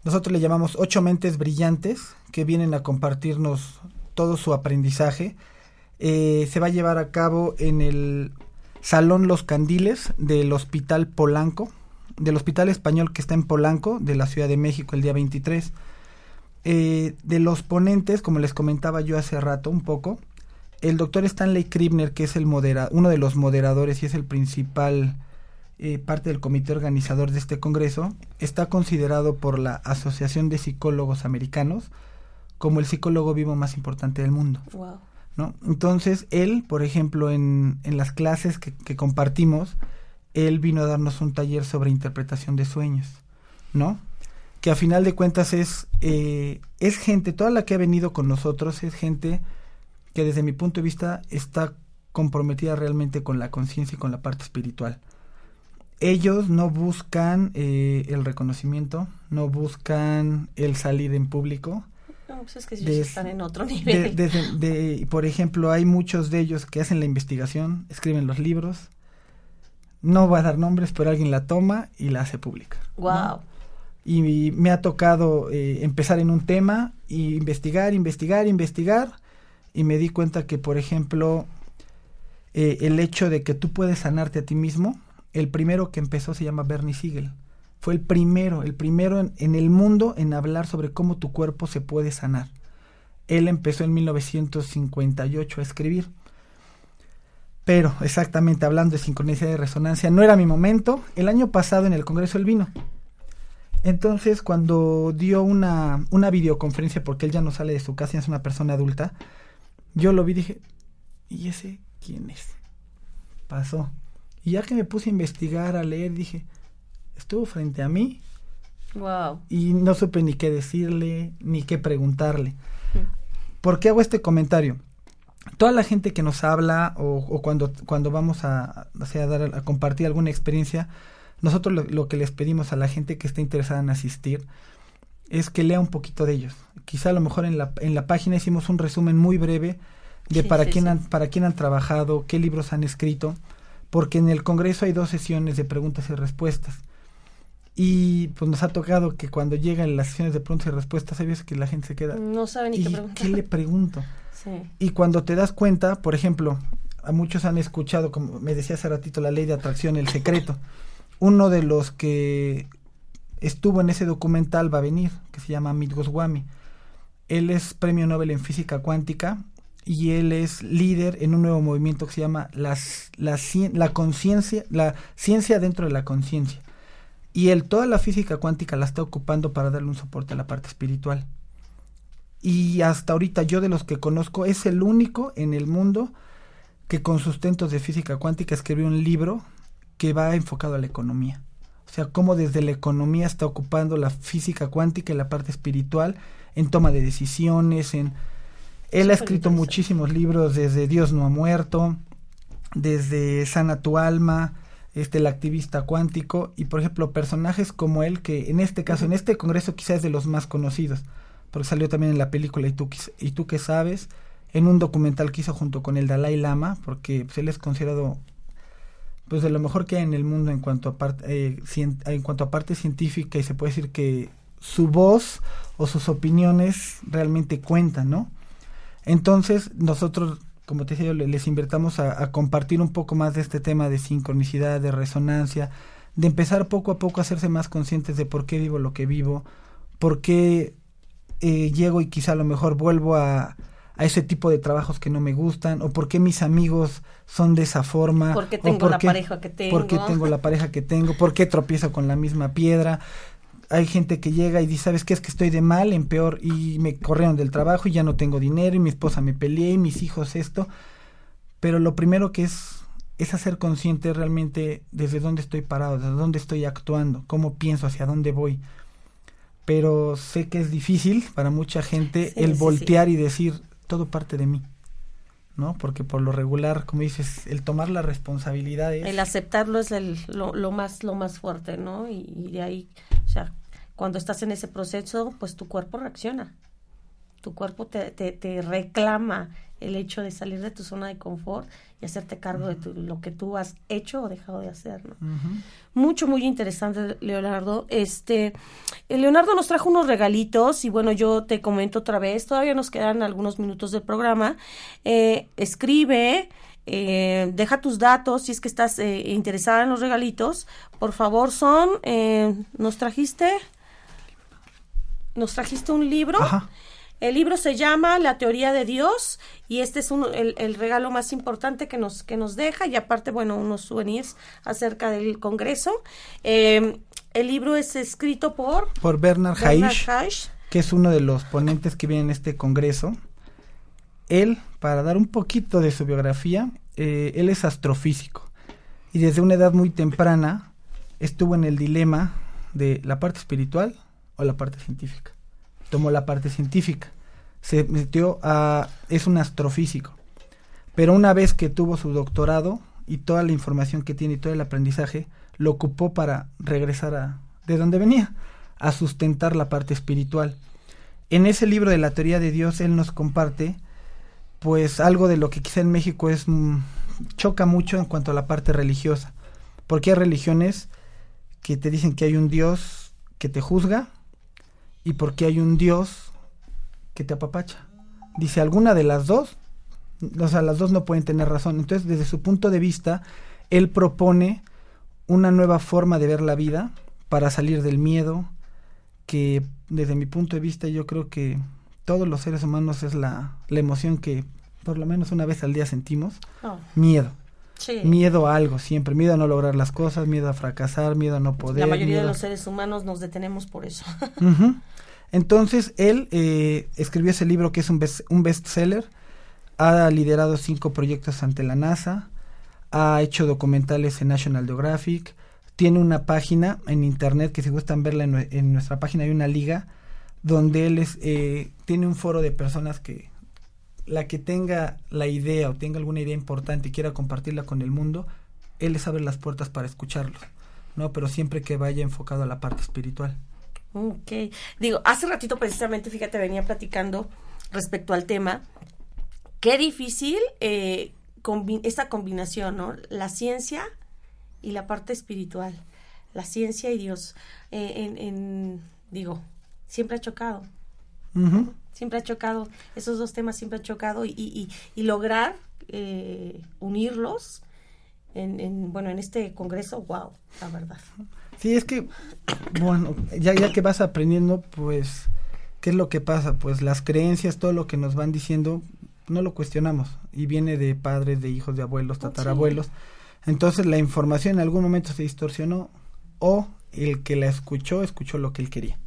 nosotros le llamamos ocho mentes brillantes que vienen a compartirnos todo su aprendizaje eh, se va a llevar a cabo en el Salón Los Candiles del Hospital Polanco, del Hospital Español que está en Polanco, de la Ciudad de México, el día 23. Eh, de los ponentes, como les comentaba yo hace rato un poco, el doctor Stanley Kribner, que es el modera uno de los moderadores y es el principal eh, parte del comité organizador de este congreso, está considerado por la Asociación de Psicólogos Americanos como el psicólogo vivo más importante del mundo. Entonces, él, por ejemplo, en, en las clases que, compartimos, él vino a darnos un taller sobre interpretación de sueños, ¿no? Que a final de cuentas es, eh, es gente, toda la que ha venido con nosotros es gente que desde mi punto de vista está comprometida realmente con la conciencia y con la parte espiritual. Ellos no buscan eh, el reconocimiento, no buscan el salir en público, pues es que ellos están en otro nivel. De, por ejemplo, hay muchos de ellos que hacen la investigación, escriben los libros. No voy a dar nombres, pero alguien la toma y la hace pública. Wow. Y, me ha tocado eh, empezar en un tema y investigar, investigar, investigar. Y me di cuenta que, por ejemplo, eh, el hecho de que tú puedes sanarte a ti mismo, el primero que empezó se llama Bernie Siegel fue el primero, el primero en, el mundo en hablar sobre cómo tu cuerpo se puede sanar. Él empezó en 1958 a escribir. Pero, exactamente, hablando de sincronicidad de resonancia, no era mi momento. El año pasado en el Congreso él vino. Entonces, cuando dio una, una videoconferencia, porque él ya no sale de su casa, es una persona adulta, yo lo vi y dije, ¿y ese quién es? Pasó. Y ya que me puse a investigar, a leer, dije, estuvo frente a mí. Wow. Y no supe ni qué decirle, ni qué preguntarle. ¿Por qué hago este comentario? Toda la gente que nos habla o, cuando, cuando vamos a, dar, a compartir alguna experiencia, nosotros lo, que les pedimos a la gente que está interesada en asistir es que lea un poquito de ellos. Quizá a lo mejor en la, en la página hicimos un resumen muy breve de para, quién Han, para quién han trabajado, qué libros han escrito, porque en el Congreso hay dos sesiones de preguntas y respuestas. Y pues nos ha tocado que cuando llegan las sesiones de preguntas y respuestas, hay veces que la gente se queda. No sabe ni qué preguntar. ¿Qué le pregunto? Y cuando te das cuenta, por ejemplo, a muchos han escuchado, como me decía hace ratito, la ley de atracción, el secreto. Uno de los que estuvo en ese documental va a venir, que se llama Amit Goswami. Él es premio Nobel en física cuántica y él es líder en un nuevo movimiento que se llama la, la conciencia, la ciencia dentro de la conciencia. Y él toda la física cuántica la está ocupando para darle un soporte a la parte espiritual. Y hasta ahorita yo de los que conozco es el único en el mundo que con sustentos de física cuántica escribió un libro que va enfocado a la economía. O sea, cómo desde la economía está ocupando la física cuántica y la parte espiritual en toma de decisiones, en... Él ha escrito muchísimos libros desde Dios no ha muerto, desde Sana tu alma, este el activista cuántico y por ejemplo personajes como él que en este caso en este congreso quizás es de los más conocidos porque salió también en la película y tú y tú qué sabes en un documental que hizo junto con el Dalai Lama, porque pues, él es considerado pues de lo mejor que hay en el mundo en cuanto a parte eh, en cuanto a parte científica y se puede decir que su voz o sus opiniones realmente cuentan, ¿no? Entonces nosotros, como te decía, les invertamos a, compartir un poco más de este tema de sincronicidad, de resonancia, de empezar poco a poco a hacerse más conscientes de por qué vivo lo que vivo, por qué eh, llego y quizá a lo mejor vuelvo a, a ese tipo de trabajos que no me gustan, o por qué mis amigos son de esa forma, por qué tengo la pareja que tengo, por qué tengo la pareja que tengo, por qué tropiezo con la misma piedra. Hay gente que llega y dice, ¿sabes qué? Es que estoy de mal en peor y me corrieron del trabajo y ya no tengo dinero y mi esposa me peleé y mis hijos esto. Pero lo primero que es es hacer consciente realmente desde dónde estoy parado, desde dónde estoy actuando, cómo pienso, hacia dónde voy. Pero sé que es difícil para mucha gente el voltear y decir, todo parte de mí. ¿no? Porque por lo regular, como dices, el tomar la responsabilidad es... El aceptarlo es el, lo, lo más, lo más fuerte, ¿no? Y, de ahí, o sea, cuando estás en ese proceso, pues tu cuerpo reacciona. Tu cuerpo te, te reclama el hecho de salir de tu zona de confort y hacerte cargo de tu, lo que tú has hecho o dejado de hacer, ¿no? Uh -huh. Mucho, muy interesante, Leonardo. Este, Leonardo nos trajo unos regalitos y bueno, yo te comento otra vez, todavía nos quedan algunos minutos del programa. Eh, escribe, eh, deja tus datos si es que estás eh, interesada en los regalitos. Por favor, son, eh, nos trajiste, nos trajiste un libro. Ajá. El libro se llama La teoría de Dios y este es un, el, el, regalo más importante que nos, que nos deja y aparte, bueno, unos souvenirs acerca del Congreso. Eh, el libro es escrito por... Por Bernard, Bernard Heisch, que es uno de los ponentes que viene en este Congreso. Él, para dar un poquito de su biografía, eh, él es astrofísico y desde una edad muy temprana estuvo en el dilema de la parte espiritual o la parte científica tomó la parte científica, se metió a, es un astrofísico, pero una vez que tuvo su doctorado y toda la información que tiene y todo el aprendizaje, lo ocupó para regresar a de donde venía, a sustentar la parte espiritual. En ese libro de la teoría de Dios, él nos comparte, pues algo de lo que quizá en México es mmm, choca mucho en cuanto a la parte religiosa, porque hay religiones que te dicen que hay un Dios que te juzga, y porque hay un Dios que te apapacha. Dice, alguna de las dos, o sea, las dos no pueden tener razón. Entonces, desde su punto de vista, él propone una nueva forma de ver la vida para salir del miedo, que desde mi punto de vista yo creo que todos los seres humanos es la, la emoción que por lo menos una vez al día sentimos, oh. miedo. Sí. Miedo a algo siempre, miedo a no lograr las cosas, miedo a fracasar, miedo a no poder. La mayoría miedo... de los seres humanos nos detenemos por eso. Uh -huh. Entonces, él eh, escribió ese libro que es un, best, un bestseller, ha liderado cinco proyectos ante la NASA, ha hecho documentales en National Geographic, tiene una página en internet que si gustan verla en, en nuestra página hay una liga donde él es, eh, tiene un foro de personas que la que tenga la idea o tenga alguna idea importante y quiera compartirla con el mundo, él les abre las puertas para escucharlos, ¿no? Pero siempre que vaya enfocado a la parte espiritual. Ok. Digo, hace ratito precisamente, fíjate, venía platicando respecto al tema. Qué difícil eh, combi esta combinación, ¿no? La ciencia y la parte espiritual. La ciencia y Dios. Eh, en, en, digo, siempre ha chocado. Uh -huh. Siempre ha chocado. Esos dos temas siempre han chocado y, y, y lograr eh, unirlos en, en, bueno, en este congreso, wow, la verdad. Sí, es que, bueno, ya, ya que vas aprendiendo, pues, ¿qué es lo que pasa? Pues las creencias, todo lo que nos van diciendo, no lo cuestionamos. Y viene de padres, de hijos, de abuelos, tatarabuelos. Sí. Entonces la información en algún momento se distorsionó o el que la escuchó, escuchó lo que él quería.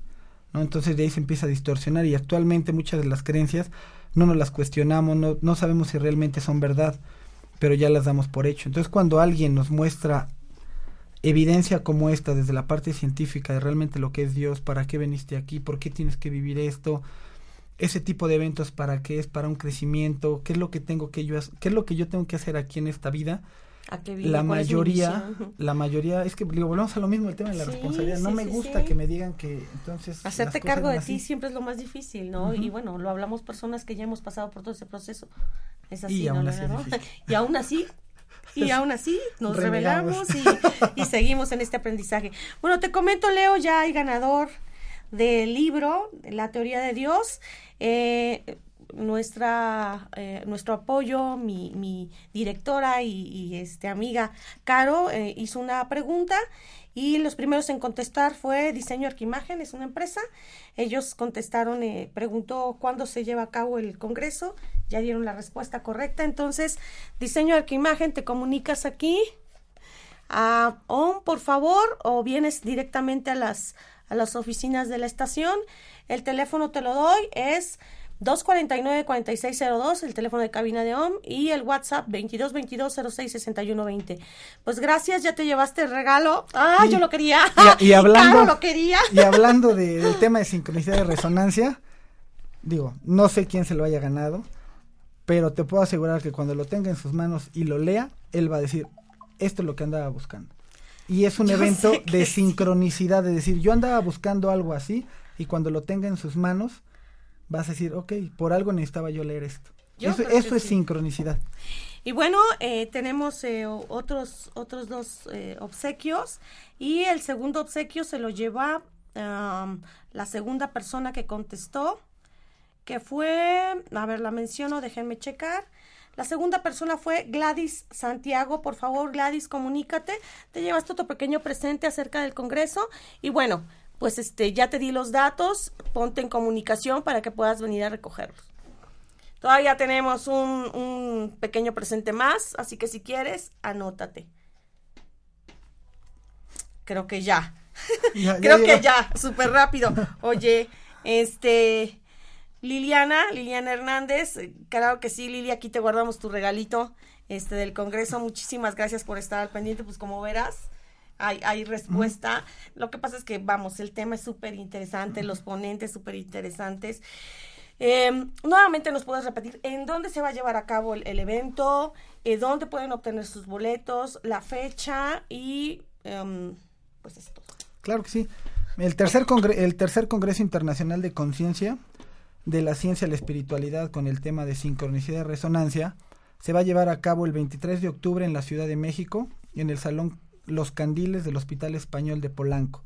¿No? Entonces de ahí se empieza a distorsionar y actualmente muchas de las creencias no nos las cuestionamos, no, no sabemos si realmente son verdad, pero ya las damos por hecho. Entonces cuando alguien nos muestra evidencia como esta desde la parte científica de realmente lo que es Dios, para qué veniste aquí, por qué tienes que vivir esto, ese tipo de eventos para qué es para un crecimiento, qué es lo que tengo que yo qué es lo que yo tengo que hacer aquí en esta vida. La mayoría, la mayoría, es que digo, volvemos a lo mismo el tema de la responsabilidad. No me gusta que me digan que entonces. Hacerte cargo de ti siempre es lo más difícil, ¿no? Y bueno, lo hablamos personas que ya hemos pasado por todo ese proceso. Es así, y ¿no? Aún así y aún así y aún así nos revelamos y, seguimos en este aprendizaje. Bueno, te comento, Leo, ya hay ganador del libro, La teoría de Dios. Eh, nuestra eh, nuestro apoyo mi, directora y, este amiga Caro eh, hizo una pregunta y los primeros en contestar fue Diseño Arquimagen, es una empresa. Ellos contestaron, eh, preguntó cuándo se lleva a cabo el congreso, ya dieron la respuesta correcta. Entonces, Diseño Arquimagen, te comunicas aquí a ON, por favor, o vienes directamente a las, a las oficinas de la estación. El teléfono te lo doy, es 249-4602, el teléfono de cabina de OM y el WhatsApp 2222-066120. Pues gracias, ya te llevaste el regalo. Ah, yo lo quería. Y, hablando, lo quería. Y hablando del tema de sincronicidad de resonancia, digo, no sé quién se lo haya ganado, pero te puedo asegurar que cuando lo tenga en sus manos y lo lea, él va a decir, esto es lo que andaba buscando. Y es un evento de sincronicidad, de decir, yo andaba buscando algo así y cuando lo tenga en sus manos, vas a decir, ok, por algo necesitaba yo leer esto. eso, es sincronicidad. Y bueno, eh, tenemos eh, otros, otros dos eh, obsequios y el segundo obsequio se lo lleva la segunda persona que contestó, que fue, a ver, la menciono, déjenme checar. La segunda persona fue Gladys Santiago. Por favor, Gladys, comunícate. Te llevas tu pequeño presente acerca del Congreso. Y bueno, pues este, ya te di los datos, ponte en comunicación para que puedas venir a recogerlos. Todavía tenemos un, pequeño presente más, así que si quieres, anótate. Creo que ya. Creo que ya, súper rápido. Oye, este, Liliana, Liliana Hernández, claro que sí, Lili, aquí te guardamos tu regalito este del Congreso. Muchísimas gracias por estar al pendiente, pues como verás, hay, hay respuesta. Lo que pasa es que, vamos, el tema es súper interesante, los ponentes súper interesantes. Em, nuevamente nos puedes repetir en dónde se va a llevar a cabo el, evento, eh, dónde pueden obtener sus boletos, la fecha y em, pues esto. Claro que sí. El tercer, el tercer Congreso Internacional de Conciencia de la Ciencia y la Espiritualidad con el tema de sincronicidad y resonancia se va a llevar a cabo el 23 de octubre en la Ciudad de México en el Salón los Candiles del Hospital Español de Polanco.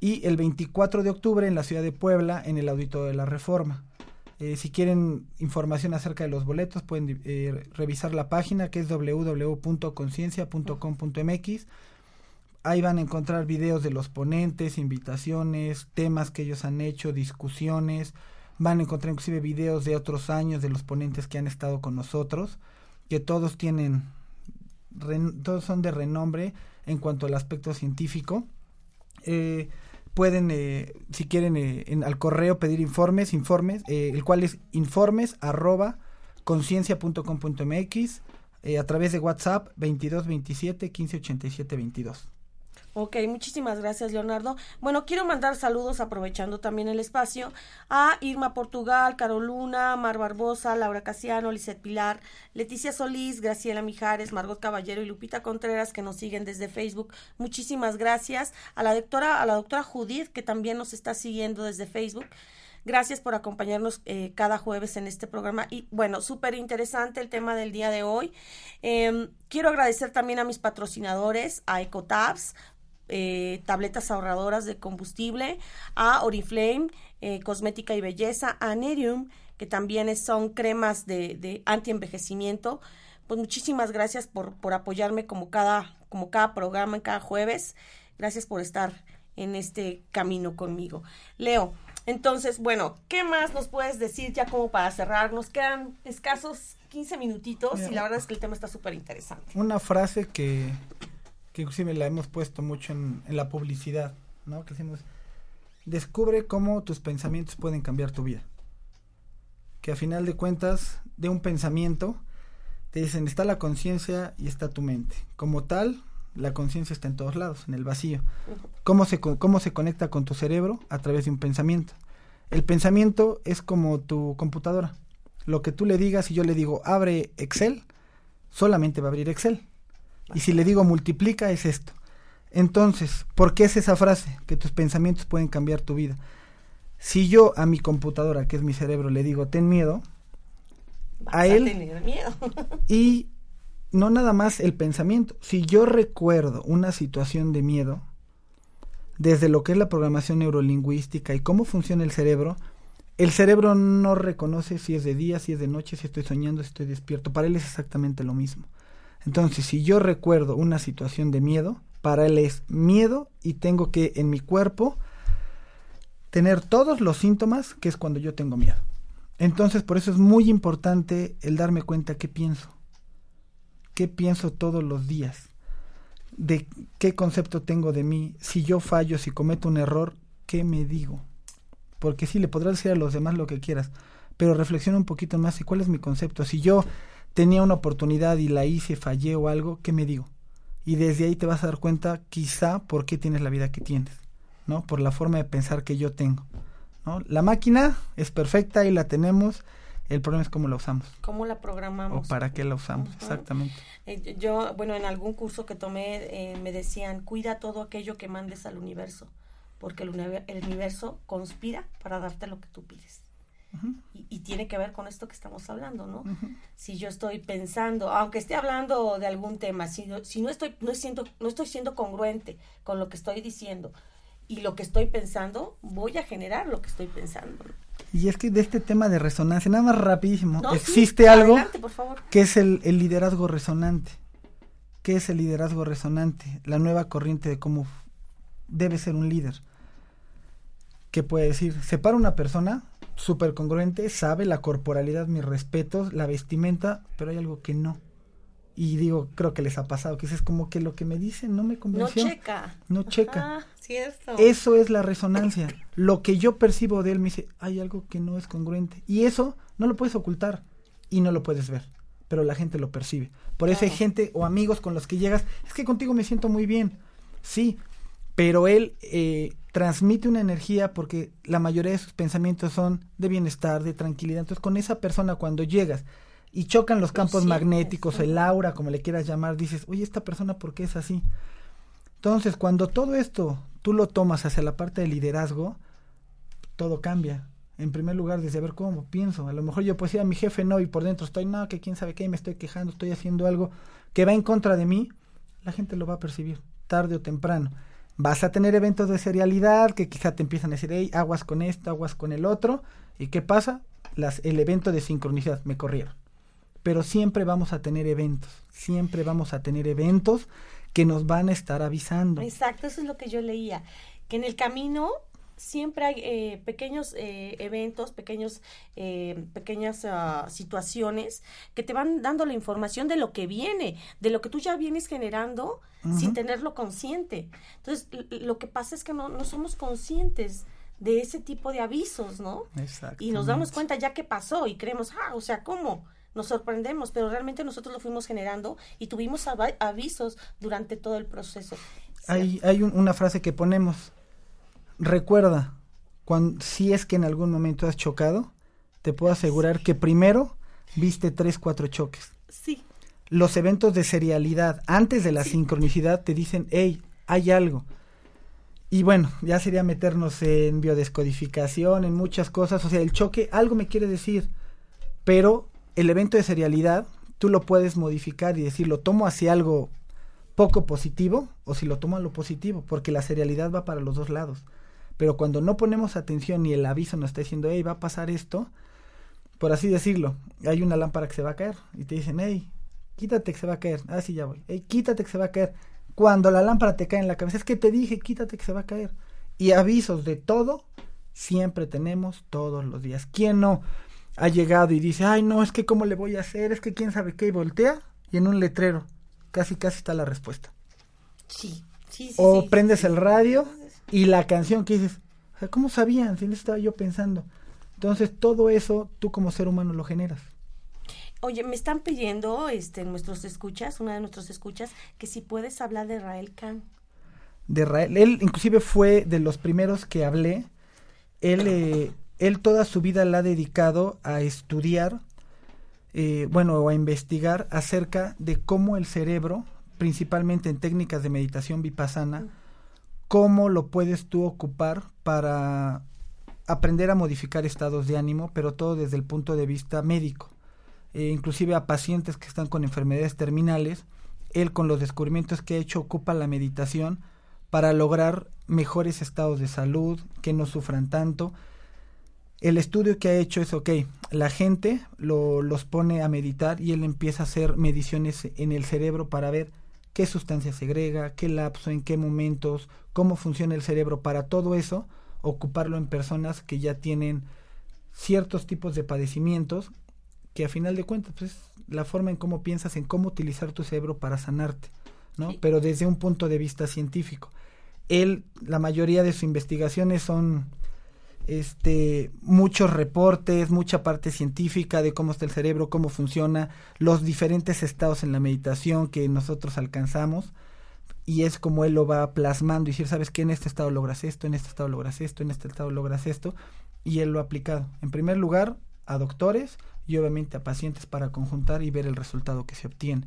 Y el 24 de octubre en la ciudad de Puebla, en el Auditorio de la Reforma. Eh, si quieren información acerca de los boletos, pueden eh, revisar la página que es www.conciencia.com.mx. Ahí van a encontrar videos de los ponentes, invitaciones, temas que ellos han hecho, discusiones. Van a encontrar inclusive videos de otros años de los ponentes que han estado con nosotros, que todos tienen, todos son de renombre en cuanto al aspecto científico. Eh, pueden, eh, si quieren, eh, en, al correo pedir informes, informes, el cual es informes arroba conciencia.com.mx, a través de WhatsApp 22 27 15 87 22. Ok, muchísimas gracias, Leonardo. Bueno, quiero mandar saludos aprovechando también el espacio a Irma Portugal, Caroluna, Mar Barbosa, Laura Casiano, Lizeth Pilar, Leticia Solís, Graciela Mijares, Margot Caballero y Lupita Contreras que nos siguen desde Facebook. Muchísimas gracias a la doctora, a la doctora Judith que también nos está siguiendo desde Facebook. Gracias por acompañarnos eh, cada jueves en este programa. Y bueno, súper interesante el tema del día de hoy. Em, quiero agradecer también a mis patrocinadores, a Ecotabs, eh, tabletas ahorradoras de combustible, a Oriflame, eh, Cosmética y Belleza, a Nerium, que también son cremas de, de anti-envejecimiento. Pues muchísimas gracias por, por apoyarme como cada, como cada programa, cada jueves. Gracias por estar en este camino conmigo. Leo, entonces, bueno, ¿qué más nos puedes decir ya como para cerrar? Nos quedan escasos 15 minutitos y la verdad es que el tema está súper interesante. Una frase que, que inclusive la hemos puesto mucho en, la publicidad, ¿no? Que decimos, descubre cómo tus pensamientos pueden cambiar tu vida. Que a final de cuentas, de un pensamiento, te dicen, está la conciencia y está tu mente. Como tal, la conciencia está en todos lados, en el vacío. ¿Cómo se, ¿Cómo se conecta con tu cerebro? A través de un pensamiento. El pensamiento es como tu computadora. Lo que tú le digas y yo le digo, abre Excel, solamente va a abrir Excel Y si le digo multiplica es esto. Entonces, ¿por qué es esa frase? Que tus pensamientos pueden cambiar tu vida. Si yo a mi computadora, que es mi cerebro, le digo ten miedo, a él tener miedo. y no nada más el pensamiento. Si yo recuerdo una situación de miedo, desde lo que es la programación neurolingüística y cómo funciona el cerebro, el cerebro no reconoce si es de día, si es de noche, si estoy soñando, si estoy despierto. Para él es exactamente lo mismo. Entonces, si yo recuerdo una situación de miedo, para él es miedo y tengo que en mi cuerpo tener todos los síntomas que es cuando yo tengo miedo. Entonces, por eso es muy importante el darme cuenta qué pienso. ¿Qué pienso todos los días? ¿De qué concepto tengo de mí? Si yo fallo, si cometo un error, ¿qué me digo? Porque sí, le podrás decir a los demás lo que quieras, pero reflexiona un poquito más y cuál es mi concepto. Si yo tenía una oportunidad y la hice, fallé o algo, ¿qué me digo? Y desde ahí te vas a dar cuenta quizá por qué tienes la vida que tienes, ¿no? Por la forma de pensar que yo tengo. ¿no? La máquina es perfecta y la tenemos el problema es cómo la usamos. ¿Cómo la programamos? O para qué la usamos, exactamente. Eh, yo, bueno, en algún curso que tomé eh, me decían, cuida todo aquello que mandes al universo, porque el, universo conspira para darte lo que tú pides. Y, tiene que ver con esto que estamos hablando, ¿no? Si yo estoy pensando, aunque esté hablando de algún tema, si, si no, estoy, no, siento, no estoy siendo congruente con lo que estoy diciendo y lo que estoy pensando, voy a generar lo que estoy pensando. Y es que de este tema de resonancia, nada más rapidísimo, existe algo que es el, liderazgo resonante. ¿Qué es el liderazgo resonante? La nueva corriente de cómo debe ser un líder. ¿Qué puede decir? Separa una persona súper congruente, sabe la corporalidad, mis respetos, la vestimenta, pero hay algo que no. Y digo, creo que les ha pasado, que es como que lo que me dicen no me convenció. No checa. No checa. Ah, cierto. Eso es la resonancia. lo que yo percibo de él me dice, hay algo que no es congruente. Y eso no lo puedes ocultar y no lo puedes ver, pero la gente lo percibe. Por eso hay gente o amigos con los que llegas, es que contigo me siento muy bien. Sí, pero él eh, transmite una energía porque la mayoría de sus pensamientos son de bienestar, de tranquilidad. Entonces con esa persona cuando llegas y chocan los campos magnéticos, el aura, como le quieras llamar, dices, oye, esta persona, ¿por qué es así? Entonces, cuando todo esto tú lo tomas hacia la parte del liderazgo, todo cambia. En primer lugar, desde ver cómo pienso. A lo mejor yo puedo decir a mi jefe no y por dentro estoy, no, que quién sabe qué, me estoy quejando, estoy haciendo algo que va en contra de mí, la gente lo va a percibir, tarde o temprano. Vas a tener eventos de serialidad que quizá te empiezan a decir, hey, aguas con esto, aguas con el otro. ¿Y qué pasa? Las, el evento de sincronicidad, me corrieron pero siempre vamos a tener eventos, siempre vamos a tener eventos que nos van a estar avisando. Exacto, eso es lo que yo leía, que en el camino siempre hay eh, pequeños eh, eventos, pequeños, eh, pequeñas ah, situaciones que te van dando la información de lo que viene, de lo que tú ya vienes generando sin tenerlo consciente. Entonces, lo que pasa es que no, no somos conscientes de ese tipo de avisos, ¿no? Exacto. Y nos damos cuenta ya que pasó y creemos, ah, o sea, ¿cómo? nos sorprendemos, pero realmente nosotros lo fuimos generando y tuvimos avisos durante todo el proceso. Hay, hay una frase que ponemos, recuerda, cuando, si es que en algún momento has chocado, te puedo asegurar que primero viste tres, cuatro choques. Sí. Los eventos de serialidad antes de la sincronicidad te dicen, hey, hay algo. Y bueno, ya sería meternos en biodescodificación, en muchas cosas. O sea, el choque, algo me quiere decir, pero el evento de serialidad tú lo puedes modificar y decir, lo tomo hacia algo poco positivo o si lo tomo a lo positivo, porque la serialidad va para los dos lados. Pero cuando no ponemos atención y el aviso nos está diciendo, hey, va a pasar esto, por así decirlo, hay una lámpara que se va a caer y te dicen, hey, quítate que se va a caer. Ah, sí, ya voy. Hey, quítate que se va a caer. Cuando la lámpara te cae en la cabeza, es que te dije, quítate que se va a caer. Y avisos de todo, siempre tenemos todos los días. ¿Quién no? ha llegado y dice, ay no, es que cómo le voy a hacer, es que quién sabe qué, y voltea y en un letrero, casi casi está la respuesta. Sí, sí, sí. O prendes el radio y la canción que dices, ¿cómo sabían? Si no estaba yo pensando. Entonces todo eso tú como ser humano lo generas. Oye, me están pidiendo, este, nuestros escuchas, una de nuestros escuchas, que si puedes hablar de Rael Khan. De Rael, él inclusive fue de los primeros que hablé. Él eh, él toda su vida la ha dedicado a estudiar, eh, bueno, o a investigar acerca de cómo el cerebro principalmente en técnicas de meditación vipassana, cómo lo puedes tú ocupar para aprender a modificar estados de ánimo, pero todo desde el punto de vista médico. Eh, inclusive a pacientes que están con enfermedades terminales, él con los descubrimientos que ha hecho ocupa la meditación para lograr mejores estados de salud, que no sufran tanto. El estudio que ha hecho es, ok, la gente lo, los pone a meditar y él empieza a hacer mediciones en el cerebro para ver qué sustancia segrega, qué lapso, en qué momentos, cómo funciona el cerebro. Para todo eso, ocuparlo en personas que ya tienen ciertos tipos de padecimientos que a final de cuentas pues, la forma en cómo piensas en cómo utilizar tu cerebro para sanarte, ¿no? Pero desde un punto de vista científico. Él, la mayoría de sus investigaciones son este muchos reportes, mucha parte científica de cómo está el cerebro, cómo funciona, los diferentes estados en la meditación que nosotros alcanzamos y es como él lo va plasmando y decir, sabes que en este estado logras esto, en este estado logras esto, en este estado logras esto y él lo ha aplicado. En primer lugar, a doctores y obviamente a pacientes para conjuntar y ver el resultado que se obtiene.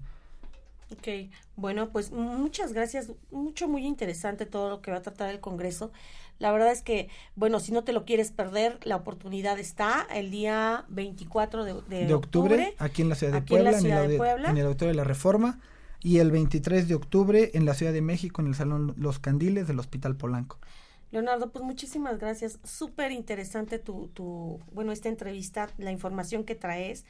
Ok, bueno, pues muchas gracias, mucho, muy interesante todo lo que va a tratar el Congreso. La verdad es que, bueno, si no te lo quieres perder, la oportunidad está el día 24 de, de, octubre, aquí en la ciudad de Puebla, en, el, de Puebla. en el Auditorio de la Reforma, y el 23 de octubre en la Ciudad de México, en el Salón Los Candiles del Hospital Polanco. Leonardo, pues muchísimas gracias. Súper interesante tu, tu, bueno, esta entrevista, la información que traes.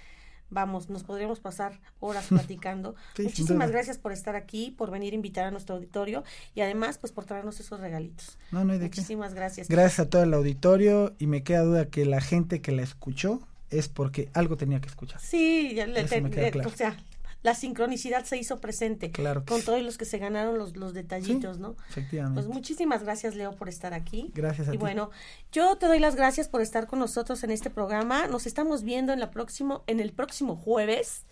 Vamos, nos podríamos pasar horas platicando. Muchísimas gracias por estar aquí, por venir a invitar a nuestro auditorio y además, pues por traernos esos regalitos. No, no hay de Muchísimas gracias. Gracias a todo el auditorio y me queda duda que la gente que la escuchó es porque algo tenía que escuchar. Sí, ya le, o sea, la sincronicidad se hizo presente claro con todos los que se ganaron los, los detallitos, ¿no? Efectivamente. Pues muchísimas gracias, Leo, por estar aquí. Gracias a y bueno, yo te doy las gracias por estar con nosotros en este programa. Nos estamos viendo en la próximo, en el próximo jueves.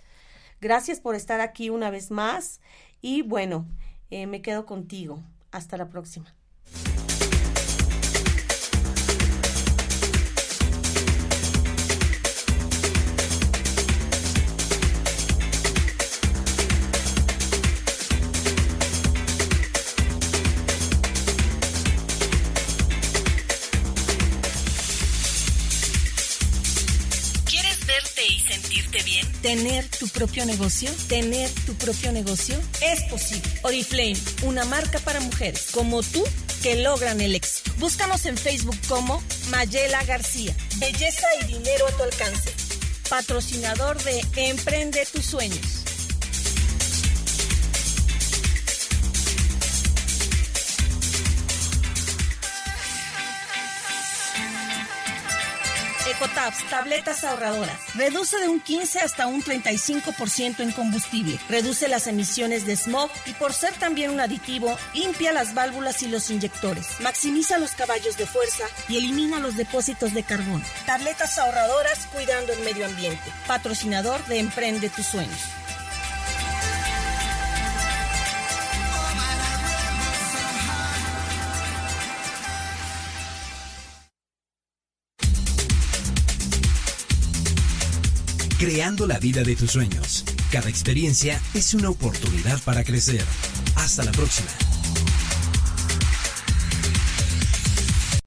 Gracias por estar aquí una vez más. Y bueno, eh, me quedo contigo. Hasta la próxima. Tener tu propio negocio? ¿Tener tu propio negocio? Es posible. Oriflame, una marca para mujeres como tú que logran el éxito. Búscanos en Facebook como Mayela García. Belleza y dinero a tu alcance. Patrocinador de Emprende tus sueños. Ecotabs, tabletas ahorradoras. Reduce de un 15 hasta un 35% en combustible. Reduce las emisiones de smog y por ser también un aditivo, limpia las válvulas y los inyectores. Maximiza los caballos de fuerza y elimina los depósitos de carbón. Tabletas ahorradoras cuidando el medio ambiente. Patrocinador de Emprende tus sueños. Creando la vida de tus sueños. Cada experiencia es una oportunidad para crecer. Hasta la próxima.